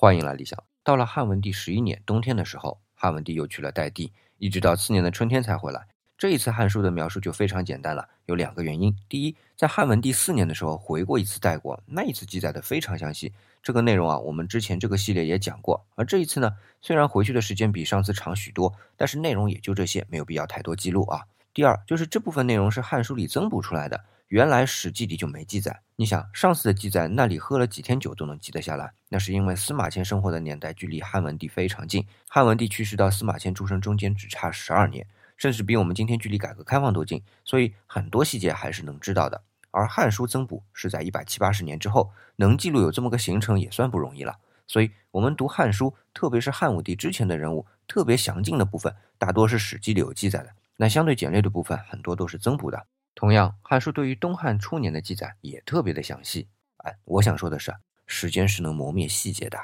欢迎来理想。到了汉文帝十一年冬天的时候，汉文帝又去了代地，一直到次年的春天才回来。这一次《汉书》的描述就非常简单了，有两个原因。第一，在汉文帝四年的时候回过一次代国，那一次记载的非常详细。这个内容啊，我们之前这个系列也讲过。而这一次呢，虽然回去的时间比上次长许多，但是内容也就这些，没有必要太多记录啊。第二，就是这部分内容是《汉书》里增补出来的。原来《史记》里就没记载。你想，上次的记载，那里喝了几天酒都能记得下来，那是因为司马迁生活的年代距离汉文帝非常近，汉文帝去世到司马迁出生中间只差十二年，甚至比我们今天距离改革开放都近，所以很多细节还是能知道的。而《汉书》增补是在一百七八十年之后，能记录有这么个行程也算不容易了。所以，我们读《汉书》，特别是汉武帝之前的人物，特别详尽的部分，大多是《史记》里有记载的，那相对简略的部分，很多都是增补的。同样，《汉书》对于东汉初年的记载也特别的详细。哎，我想说的是，时间是能磨灭细节的。